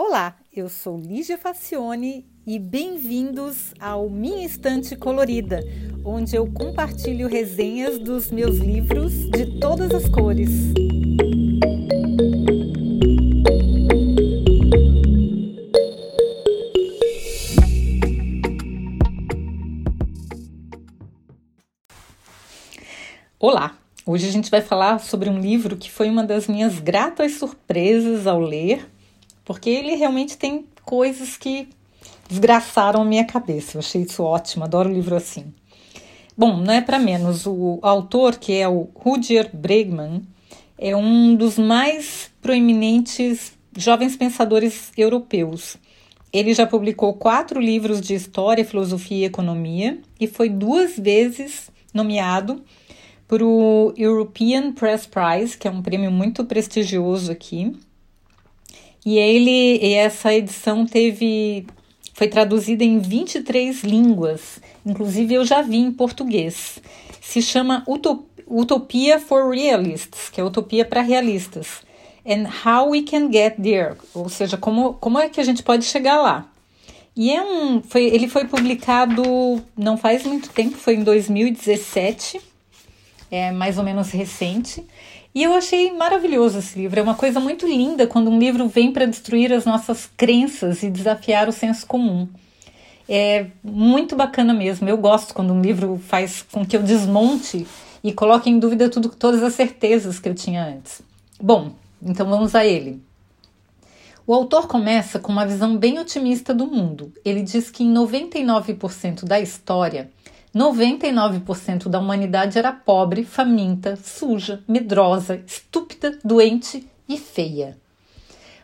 Olá, eu sou Lígia Facione e bem-vindos ao Minha Estante Colorida, onde eu compartilho resenhas dos meus livros de todas as cores. Olá! Hoje a gente vai falar sobre um livro que foi uma das minhas gratas surpresas ao ler, porque ele realmente tem coisas que desgraçaram a minha cabeça. Eu achei isso ótimo, adoro livro assim. Bom, não é para menos. O autor, que é o Rudyard Bregman, é um dos mais proeminentes jovens pensadores europeus. Ele já publicou quatro livros de história, filosofia e economia e foi duas vezes nomeado para o European Press Prize, que é um prêmio muito prestigioso aqui. E ele, e essa edição teve foi traduzida em 23 línguas, inclusive eu já vi em português. Se chama Utopia for Realists, que é utopia para realistas. And How We Can Get There, ou seja, como, como é que a gente pode chegar lá. E é um, foi, ele foi publicado não faz muito tempo, foi em 2017 é mais ou menos recente. E eu achei maravilhoso esse livro. É uma coisa muito linda quando um livro vem para destruir as nossas crenças e desafiar o senso comum. É muito bacana mesmo. Eu gosto quando um livro faz com que eu desmonte e coloque em dúvida tudo, todas as certezas que eu tinha antes. Bom, então vamos a ele. O autor começa com uma visão bem otimista do mundo. Ele diz que em 99% da história 99% da humanidade era pobre, faminta, suja, medrosa, estúpida, doente e feia.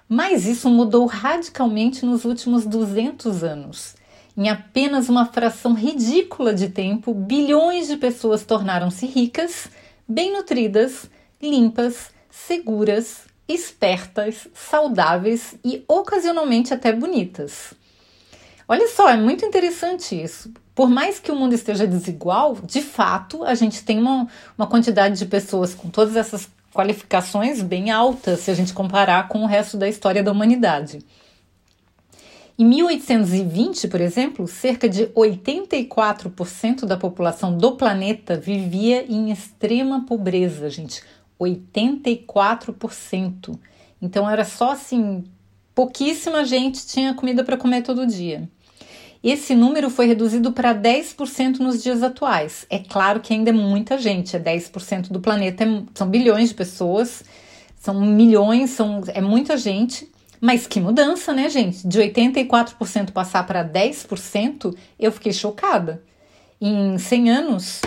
Mas isso mudou radicalmente nos últimos 200 anos. Em apenas uma fração ridícula de tempo, bilhões de pessoas tornaram-se ricas, bem nutridas, limpas, seguras, espertas, saudáveis e ocasionalmente até bonitas. Olha só, é muito interessante isso. Por mais que o mundo esteja desigual, de fato, a gente tem uma, uma quantidade de pessoas com todas essas qualificações bem altas se a gente comparar com o resto da história da humanidade. Em 1820, por exemplo, cerca de 84% da população do planeta vivia em extrema pobreza, gente. 84%. Então era só assim, pouquíssima gente tinha comida para comer todo dia. Esse número foi reduzido para 10% nos dias atuais. É claro que ainda é muita gente, é 10% do planeta, é, são bilhões de pessoas, são milhões, são, é muita gente. Mas que mudança, né, gente? De 84% passar para 10%, eu fiquei chocada. Em 100 anos,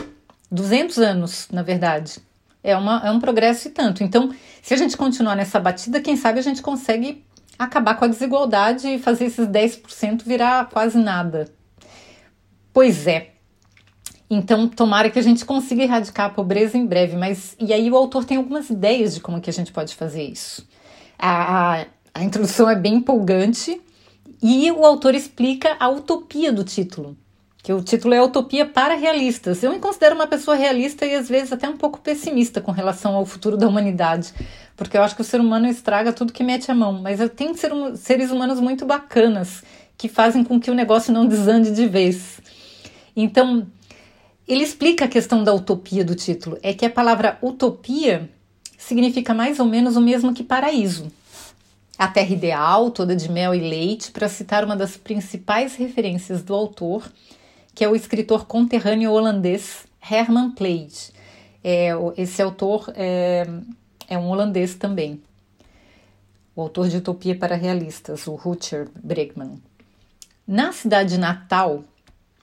200 anos, na verdade, é, uma, é um progresso e tanto. Então, se a gente continuar nessa batida, quem sabe a gente consegue acabar com a desigualdade e fazer esses 10% virar quase nada. Pois é. Então, tomara que a gente consiga erradicar a pobreza em breve, mas e aí o autor tem algumas ideias de como que a gente pode fazer isso. A, a, a introdução é bem empolgante e o autor explica a utopia do título que o título é Utopia para Realistas. Eu me considero uma pessoa realista e às vezes até um pouco pessimista com relação ao futuro da humanidade, porque eu acho que o ser humano estraga tudo que mete a mão, mas tem ser, seres humanos muito bacanas que fazem com que o negócio não desande de vez. Então, ele explica a questão da utopia do título, é que a palavra utopia significa mais ou menos o mesmo que paraíso. A terra ideal, toda de mel e leite, para citar uma das principais referências do autor, que é o escritor conterrâneo holandês Herman Pleij. É, esse autor é, é um holandês também, o autor de Utopia para Realistas, o Rutger Bregman. Na cidade natal,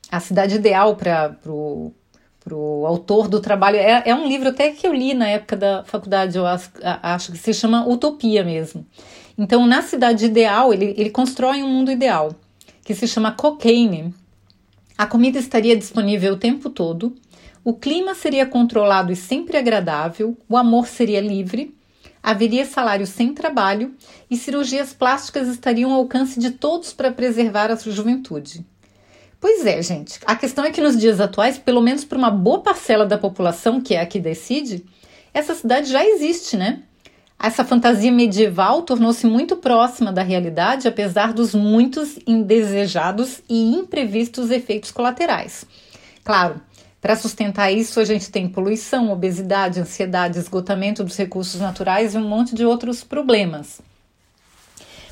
a cidade ideal para o autor do trabalho. É, é, um livro até que eu li na época da faculdade, eu acho, acho, que se chama Utopia mesmo. Então, na cidade ideal, ele, ele constrói um mundo ideal, que se chama Cocaine, a comida estaria disponível o tempo todo, o clima seria controlado e sempre agradável, o amor seria livre, haveria salário sem trabalho e cirurgias plásticas estariam ao alcance de todos para preservar a sua juventude. Pois é, gente. A questão é que nos dias atuais, pelo menos para uma boa parcela da população que é a que decide, essa cidade já existe, né? Essa fantasia medieval tornou-se muito próxima da realidade, apesar dos muitos indesejados e imprevistos efeitos colaterais. Claro, para sustentar isso, a gente tem poluição, obesidade, ansiedade, esgotamento dos recursos naturais e um monte de outros problemas.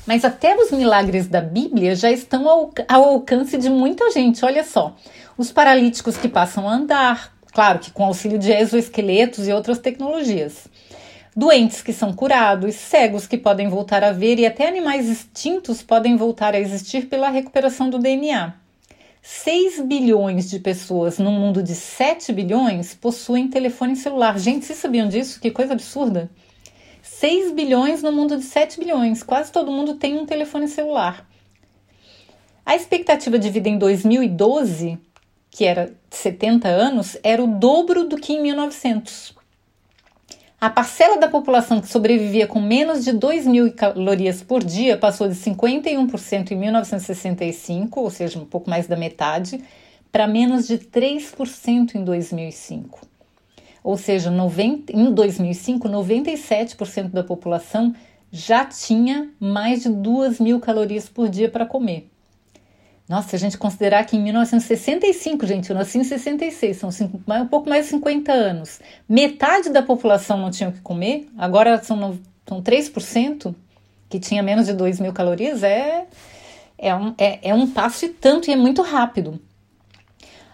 Mas até os milagres da Bíblia já estão ao, alcance de muita gente. Olha só, os paralíticos que passam a andar, claro que com auxílio de exoesqueletos e outras tecnologias. Doentes que são curados, cegos que podem voltar a ver e até animais extintos podem voltar a existir pela recuperação do DNA. 6 bilhões de pessoas num mundo de 7 bilhões possuem telefone celular. Gente, vocês sabiam disso? Que coisa absurda! 6 bilhões no mundo de 7 bilhões. Quase todo mundo tem um telefone celular. A expectativa de vida em 2012, que era 70 anos, era o dobro do que em 1900. A parcela da população que sobrevivia com menos de 2 mil calorias por dia passou de 51% em 1965, ou seja, um pouco mais da metade, para menos de 3% em 2005. Ou seja, 90, em 2005, 97% da população já tinha mais de 2 mil calorias por dia para comer. Nossa, se a gente considerar que em 1965, gente, eu nasci em 66, são cinco, um pouco mais de 50 anos, metade da população não tinha o que comer, agora são, são 3% que tinha menos de 2 mil calorias, é, é, um, é, é um passo e tanto e é muito rápido.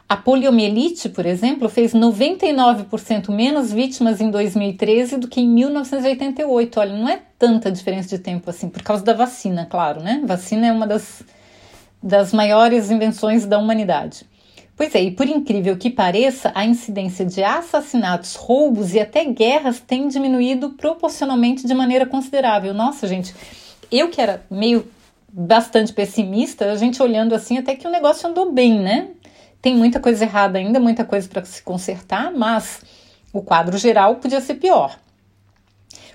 A poliomielite, por exemplo, fez 99% menos vítimas em 2013 do que em 1988. Olha, não é tanta diferença de tempo assim, por causa da vacina, claro, né? Vacina é uma das, das maiores invenções da humanidade. Pois é, e por incrível que pareça, a incidência de assassinatos, roubos e até guerras tem diminuído proporcionalmente de maneira considerável. Nossa, gente, eu que era meio bastante pessimista, a gente olhando assim, até que o negócio andou bem, né? Tem muita coisa errada ainda, muita coisa para se consertar, mas o quadro geral podia ser pior.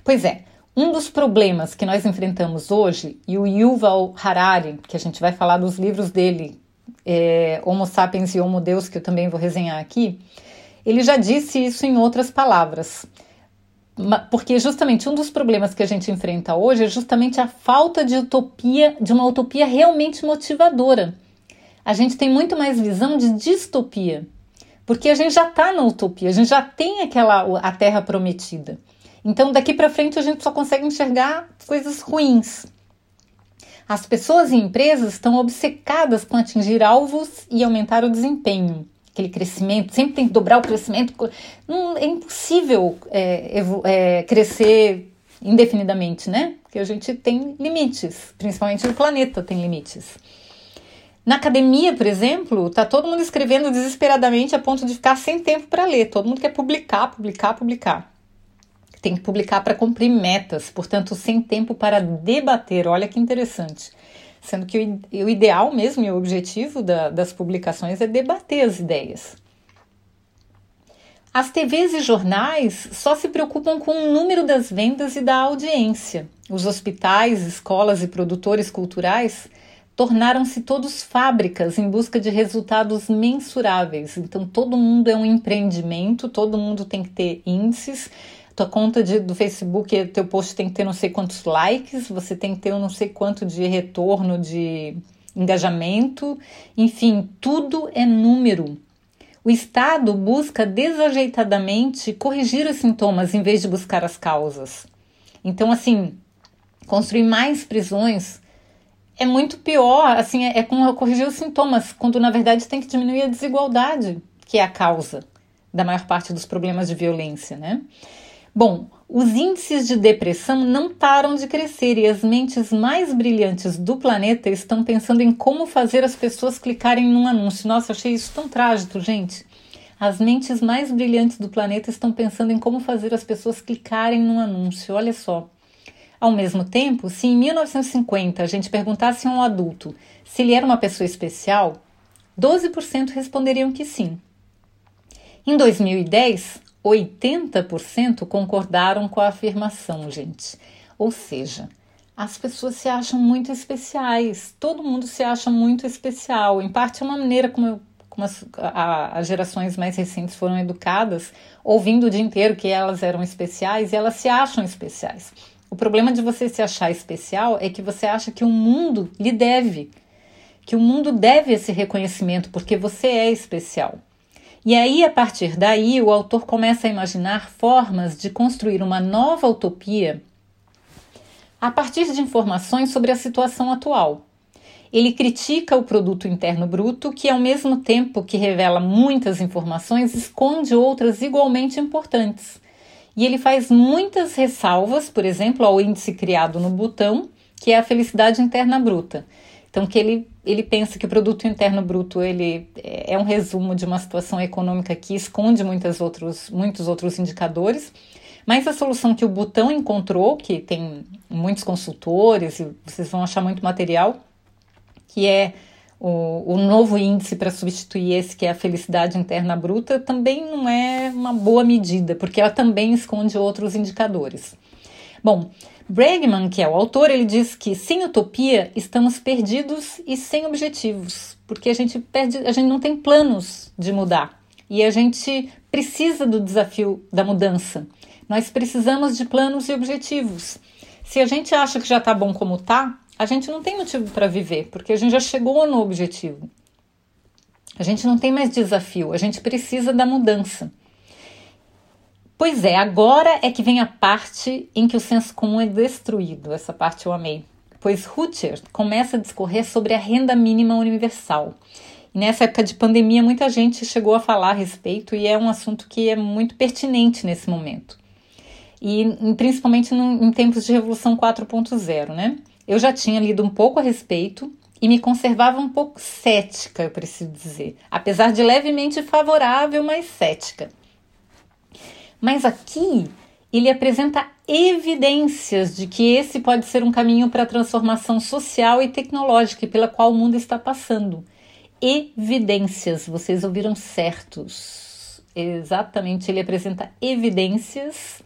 Pois é, um dos problemas que nós enfrentamos hoje, e o Yuval Harari, que a gente vai falar dos livros dele, é, Homo Sapiens e Homo Deus, que eu também vou resenhar aqui, ele já disse isso em outras palavras. Porque justamente um dos problemas que a gente enfrenta hoje é justamente a falta de utopia, de uma utopia realmente motivadora a gente tem muito mais visão de distopia, porque a gente já está na utopia, a gente já tem aquela a terra prometida. Então daqui para frente a gente só consegue enxergar coisas ruins. As pessoas e empresas estão obcecadas com atingir alvos e aumentar o desempenho. Aquele crescimento, sempre tem que dobrar o crescimento. Não, é impossível é, é, crescer indefinidamente, né? Porque a gente tem limites, principalmente o planeta tem limites. Na academia, por exemplo, tá todo mundo escrevendo desesperadamente a ponto de ficar sem tempo para ler. Todo mundo quer publicar, publicar, publicar. Tem que publicar para cumprir metas, portanto, sem tempo para debater. Olha que interessante. Sendo que o, ideal mesmo e o objetivo da, das publicações é debater as ideias. As TVs e jornais só se preocupam com o número das vendas e da audiência. Os hospitais, escolas e produtores culturais tornaram-se todos fábricas em busca de resultados mensuráveis. Então, todo mundo é um empreendimento, todo mundo tem que ter índices. Tua conta de, do Facebook, teu post tem que ter não sei quantos likes, você tem que ter não sei quanto de retorno de engajamento. Enfim, tudo é número. O Estado busca desajeitadamente corrigir os sintomas em vez de buscar as causas. Então, assim, construir mais prisões é muito pior, assim, é, é corrigir os sintomas, quando na verdade tem que diminuir a desigualdade, que é a causa da maior parte dos problemas de violência, né? Bom, os índices de depressão não param de crescer e as mentes mais brilhantes do planeta estão pensando em como fazer as pessoas clicarem num anúncio. Nossa, achei isso tão trágico, gente. As mentes mais brilhantes do planeta estão pensando em como fazer as pessoas clicarem num anúncio. Olha só. Ao mesmo tempo, se em 1950 a gente perguntasse a um adulto se ele era uma pessoa especial, 12% responderiam que sim. Em 2010, 80% concordaram com a afirmação, gente. Ou seja, as pessoas se acham muito especiais, todo mundo se acha muito especial. Em parte é uma maneira como, como as, a, as gerações mais recentes foram educadas, ouvindo o dia inteiro que elas eram especiais e elas se acham especiais. O problema de você se achar especial é que você acha que o mundo lhe deve, que o mundo deve esse reconhecimento porque você é especial. E aí, a partir daí, o autor começa a imaginar formas de construir uma nova utopia a partir de informações sobre a situação atual. Ele critica o produto interno bruto, que ao mesmo tempo que revela muitas informações, esconde outras igualmente importantes. E ele faz muitas ressalvas, por exemplo, ao índice criado no Butão, que é a felicidade interna bruta. Então, que ele, ele pensa que o produto interno bruto ele é um resumo de uma situação econômica que esconde muitos outros, muitos outros indicadores, mas a solução que o Butão encontrou, que tem muitos consultores, e vocês vão achar muito material, que é o, o novo índice para substituir esse, que é a felicidade interna bruta, também não é uma boa medida, porque ela também esconde outros indicadores. Bom, Bregman, que é o autor, ele diz que sem utopia estamos perdidos e sem objetivos, porque a gente perde, a gente não tem planos de mudar e a gente precisa do desafio da mudança. Nós precisamos de planos e objetivos. Se a gente acha que já está bom como está, a gente não tem motivo para viver, porque a gente já chegou no objetivo. A gente não tem mais desafio, a gente precisa da mudança. Pois é, agora é que vem a parte em que o senso comum é destruído. Essa parte eu amei. Pois Rutger começa a discorrer sobre a renda mínima universal. E nessa época de pandemia, muita gente chegou a falar a respeito e é um assunto que é muito pertinente nesse momento. E principalmente em tempos de Revolução 4.0, né? Eu já tinha lido um pouco a respeito e me conservava um pouco cética, eu preciso dizer, apesar de levemente favorável, mas cética. Mas aqui ele apresenta evidências de que esse pode ser um caminho para a transformação social e tecnológica pela qual o mundo está passando. Evidências, vocês ouviram certos. Exatamente, ele apresenta evidências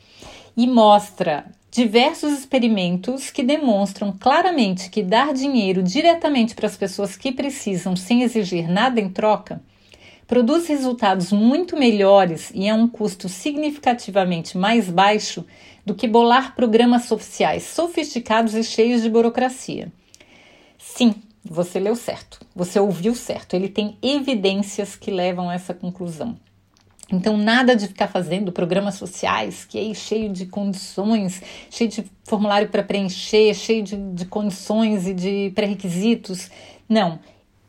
e mostra diversos experimentos que demonstram claramente que dar dinheiro diretamente para as pessoas que precisam sem exigir nada em troca produz resultados muito melhores e a um custo significativamente mais baixo do que bolar programas sociais sofisticados e cheios de burocracia. Sim, você leu certo, você ouviu certo, ele tem evidências que levam a essa conclusão. Então, nada de ficar fazendo programas sociais, que é cheio de condições, cheio de formulário para preencher, cheio de, de condições e de pré-requisitos. Não.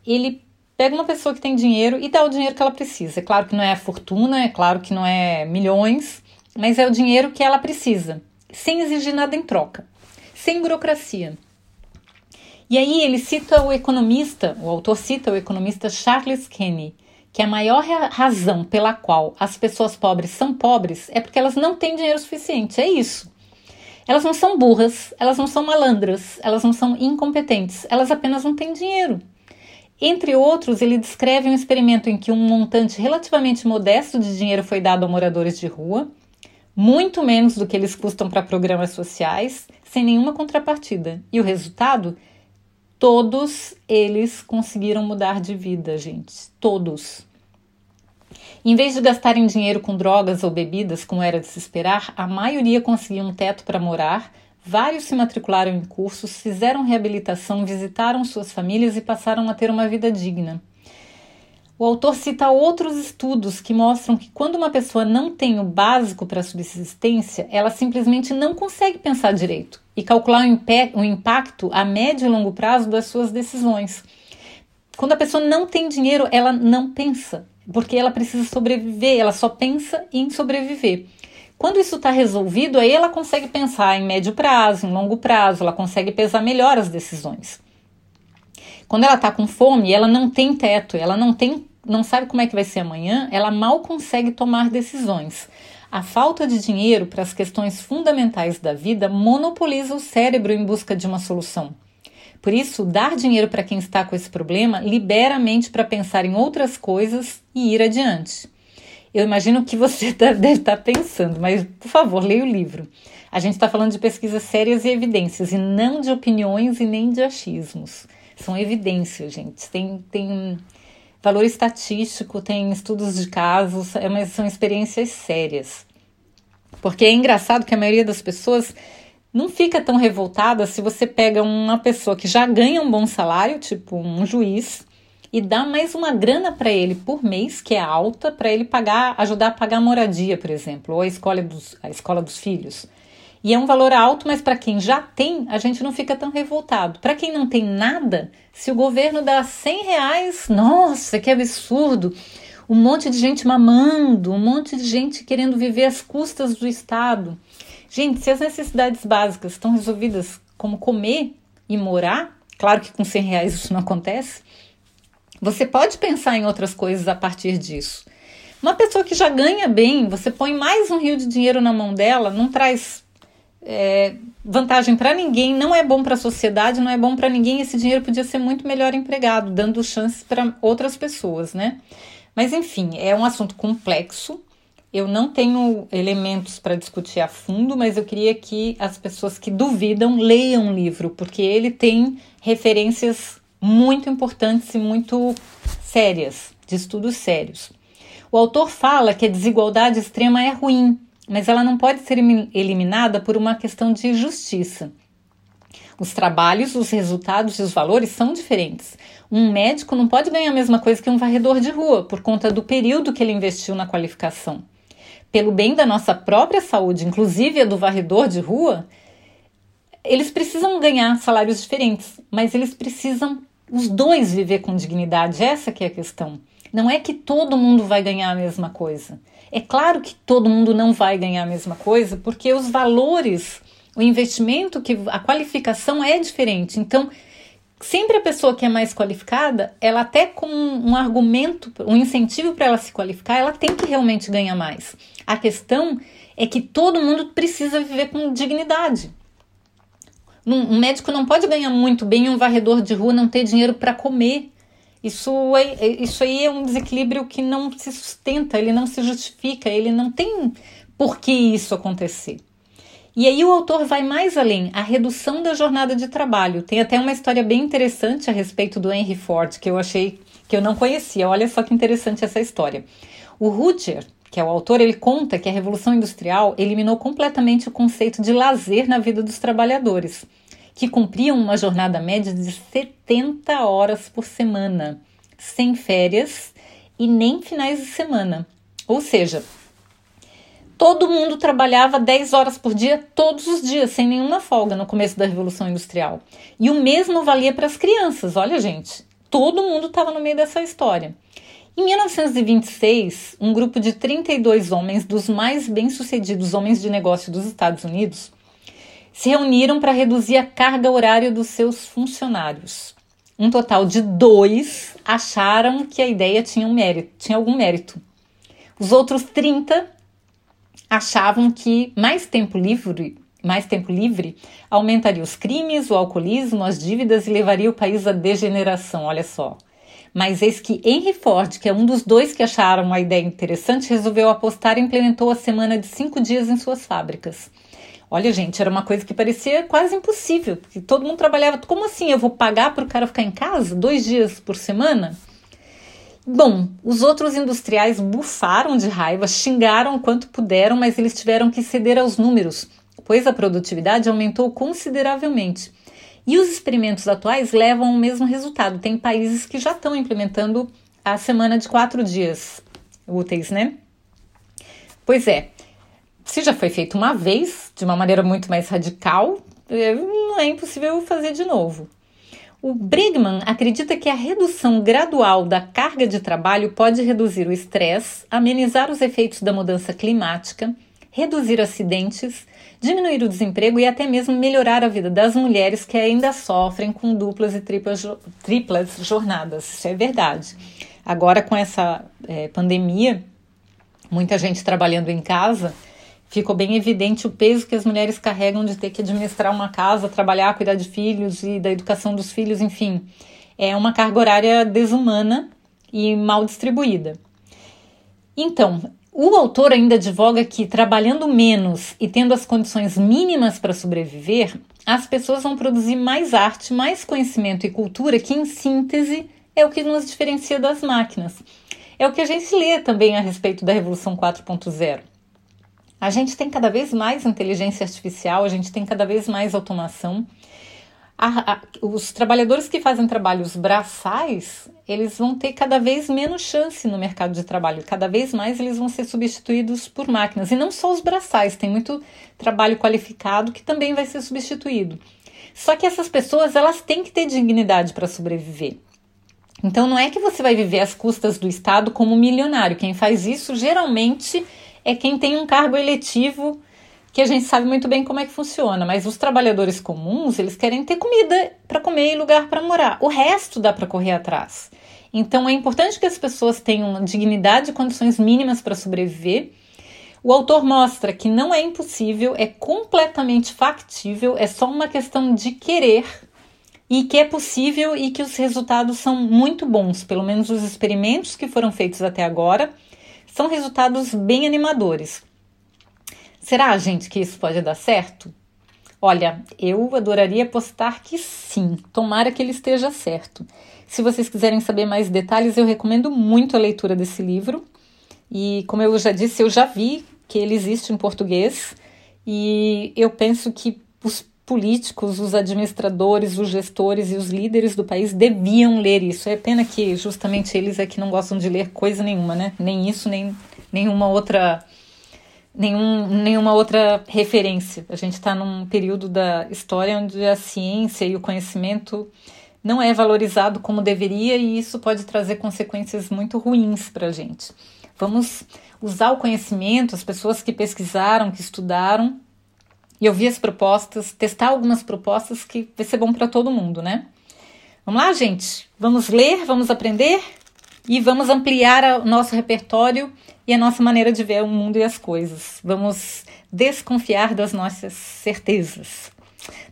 Ele pega uma pessoa que tem dinheiro e dá o dinheiro que ela precisa. É claro que não é a fortuna, é claro que não é milhões, mas é o dinheiro que ela precisa, sem exigir nada em troca, sem burocracia. E aí ele cita o economista, o autor cita o economista Charles Kenny, que a maior razão pela qual as pessoas pobres são pobres é porque elas não têm dinheiro suficiente. É isso. Elas não são burras, elas não são malandras, elas não são incompetentes, elas apenas não têm dinheiro. Entre outros, ele descreve um experimento em que um montante relativamente modesto de dinheiro foi dado a moradores de rua, muito menos do que eles custam para programas sociais, sem nenhuma contrapartida. E o resultado? Todos eles conseguiram mudar de vida, gente. Todos. Em vez de gastarem dinheiro com drogas ou bebidas, como era de se esperar, a maioria conseguiu um teto para morar, Vários se matricularam em cursos, fizeram reabilitação, visitaram suas famílias e passaram a ter uma vida digna. O autor cita outros estudos que mostram que quando uma pessoa não tem o básico para a subsistência, ela simplesmente não consegue pensar direito e calcular o, impacto a médio e longo prazo das suas decisões. Quando a pessoa não tem dinheiro, ela não pensa, porque ela precisa sobreviver, ela só pensa em sobreviver. Quando isso está resolvido, aí ela consegue pensar em médio prazo, em longo prazo, ela consegue pesar melhor as decisões. Quando ela está com fome, ela não tem teto, ela não tem, não sabe como é que vai ser amanhã, ela mal consegue tomar decisões. A falta de dinheiro para as questões fundamentais da vida monopoliza o cérebro em busca de uma solução. Por isso, dar dinheiro para quem está com esse problema libera a mente para pensar em outras coisas e ir adiante. Eu imagino que você deve estar tá pensando, mas por favor, leia o livro. A gente está falando de pesquisas sérias e evidências, e não de opiniões e nem de achismos. São evidências, gente. Tem, tem valor estatístico, tem estudos de casos, é mas são experiências sérias. Porque é engraçado que a maioria das pessoas não fica tão revoltada se você pega uma pessoa que já ganha um bom salário, tipo um juiz, e dá mais uma grana para ele por mês, que é alta, para ele pagar, ajudar a pagar a moradia, por exemplo, ou a escola dos, a escola dos filhos. E é um valor alto, mas para quem já tem, a gente não fica tão revoltado. Para quem não tem nada, se o governo dá 100 reais, nossa, que absurdo! Um monte de gente mamando, um monte de gente querendo viver às custas do Estado. Gente, se as necessidades básicas estão resolvidas como comer e morar, claro que com 100 reais isso não acontece, você pode pensar em outras coisas a partir disso. Uma pessoa que já ganha bem, você põe mais um rio de dinheiro na mão dela, não traz é, vantagem para ninguém, não é bom para a sociedade, não é bom para ninguém. Esse dinheiro podia ser muito melhor empregado, dando chances para outras pessoas, né? Mas enfim, é um assunto complexo. Eu não tenho elementos para discutir a fundo, mas eu queria que as pessoas que duvidam leiam o livro, porque ele tem referências muito importantes e muito sérias, de estudos sérios. O autor fala que a desigualdade extrema é ruim, mas ela não pode ser eliminada por uma questão de justiça. Os trabalhos, os resultados e os valores são diferentes. Um médico não pode ganhar a mesma coisa que um varredor de rua por conta do período que ele investiu na qualificação. Pelo bem da nossa própria saúde, inclusive a do varredor de rua, eles precisam ganhar salários diferentes, mas eles precisam os dois viver com dignidade. Essa que é a questão. Não é que todo mundo vai ganhar a mesma coisa. É claro que todo mundo não vai ganhar a mesma coisa, porque os valores, o investimento, que a qualificação é diferente. Então, sempre a pessoa que é mais qualificada, ela até com um argumento, um incentivo para ela se qualificar, ela tem que realmente ganhar mais. A questão é que todo mundo precisa viver com dignidade. Um médico não pode ganhar muito bem e um varredor de rua não ter dinheiro para comer. Isso, é, é, isso aí é um desequilíbrio que não se sustenta, ele não se justifica, ele não tem por que isso acontecer. E aí o autor vai mais além, a redução da jornada de trabalho. Tem até uma história bem interessante a respeito do Henry Ford, que eu achei que eu não conhecia. Olha só que interessante essa história. O Rutger, que é o autor, ele conta que a Revolução Industrial eliminou completamente o conceito de lazer na vida dos trabalhadores que cumpriam uma jornada média de 70 horas por semana, sem férias e nem finais de semana. Ou seja, todo mundo trabalhava 10 horas por dia todos os dias, sem nenhuma folga no começo da Revolução Industrial. E o mesmo valia para as crianças. Olha, gente, todo mundo estava no meio dessa história. Em 1926, um grupo de 32 homens, dos mais bem-sucedidos homens de negócio dos Estados Unidos, se reuniram para reduzir a carga horária dos seus funcionários. Um total de dois acharam que a ideia tinha, um mérito, tinha algum mérito. Os outros 30 achavam que mais tempo livre, mais tempo livre aumentaria os crimes, o alcoolismo, as dívidas e levaria o país à degeneração. Olha só. Mas eis que Henry Ford, que é um dos dois que acharam uma ideia interessante, resolveu apostar e implementou a semana de cinco dias em suas fábricas. Olha, gente, era uma coisa que parecia quase impossível, porque todo mundo trabalhava. Como assim? Eu vou pagar para o cara ficar em casa dois dias por semana? Bom, os outros industriais bufaram de raiva, xingaram o quanto puderam, mas eles tiveram que ceder aos números, pois a produtividade aumentou consideravelmente. E os experimentos atuais levam ao mesmo resultado. Tem países que já estão implementando a semana de quatro dias úteis, né? Pois é, se já foi feito uma vez, de uma maneira muito mais radical, é, não é impossível fazer de novo. O Brigman acredita que a redução gradual da carga de trabalho pode reduzir o estresse, amenizar os efeitos da mudança climática, reduzir acidentes, diminuir o desemprego e até mesmo melhorar a vida das mulheres que ainda sofrem com duplas e triplas, triplas jornadas. Isso é verdade. Agora, com essa é, pandemia, muita gente trabalhando em casa ficou bem evidente o peso que as mulheres carregam de ter que administrar uma casa, trabalhar, cuidar de filhos e da educação dos filhos, enfim. É uma carga horária desumana e mal distribuída. Então, o autor ainda advoga que, trabalhando menos e tendo as condições mínimas para sobreviver, as pessoas vão produzir mais arte, mais conhecimento e cultura, que, em síntese, é o que nos diferencia das máquinas. É o que a gente lê também a respeito da Revolução 4.0. A gente tem cada vez mais inteligência artificial, a gente tem cada vez mais automação. A, a, os trabalhadores que fazem trabalhos braçais, eles vão ter cada vez menos chance no mercado de trabalho. Cada vez mais eles vão ser substituídos por máquinas. E não só os braçais, tem muito trabalho qualificado que também vai ser substituído. Só que essas pessoas, elas têm que ter dignidade para sobreviver. Então não é que você vai viver às custas do Estado como milionário. Quem faz isso geralmente é quem tem um cargo eletivo que a gente sabe muito bem como é que funciona, mas os trabalhadores comuns, eles querem ter comida para comer e lugar para morar. O resto dá para correr atrás. Então é importante que as pessoas tenham dignidade e condições mínimas para sobreviver. O autor mostra que não é impossível, é completamente factível, é só uma questão de querer e que é possível e que os resultados são muito bons, pelo menos os experimentos que foram feitos até agora são resultados bem animadores. Será, gente, que isso pode dar certo? Olha, eu adoraria apostar que sim, tomara que ele esteja certo. Se vocês quiserem saber mais detalhes, eu recomendo muito a leitura desse livro. E como eu já disse, eu já vi que ele existe em português e eu penso que os políticos, os administradores, os gestores e os líderes do país deviam ler isso. É pena que justamente eles é que não gostam de ler coisa nenhuma, né? Nem isso, nem nenhuma outra nenhum, nenhuma outra referência. A gente está num período da história onde a ciência e o conhecimento não é valorizado como deveria e isso pode trazer consequências muito ruins para a gente. Vamos usar o conhecimento, as pessoas que pesquisaram, que estudaram, e ouvir as propostas, testar algumas propostas que vai ser bom para todo mundo, né? Vamos lá, gente? Vamos ler, vamos aprender e vamos ampliar o nosso repertório e a nossa maneira de ver o mundo e as coisas. Vamos desconfiar das nossas certezas.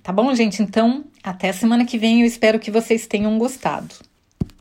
Tá bom, gente? Então, até semana que vem. Eu espero que vocês tenham gostado.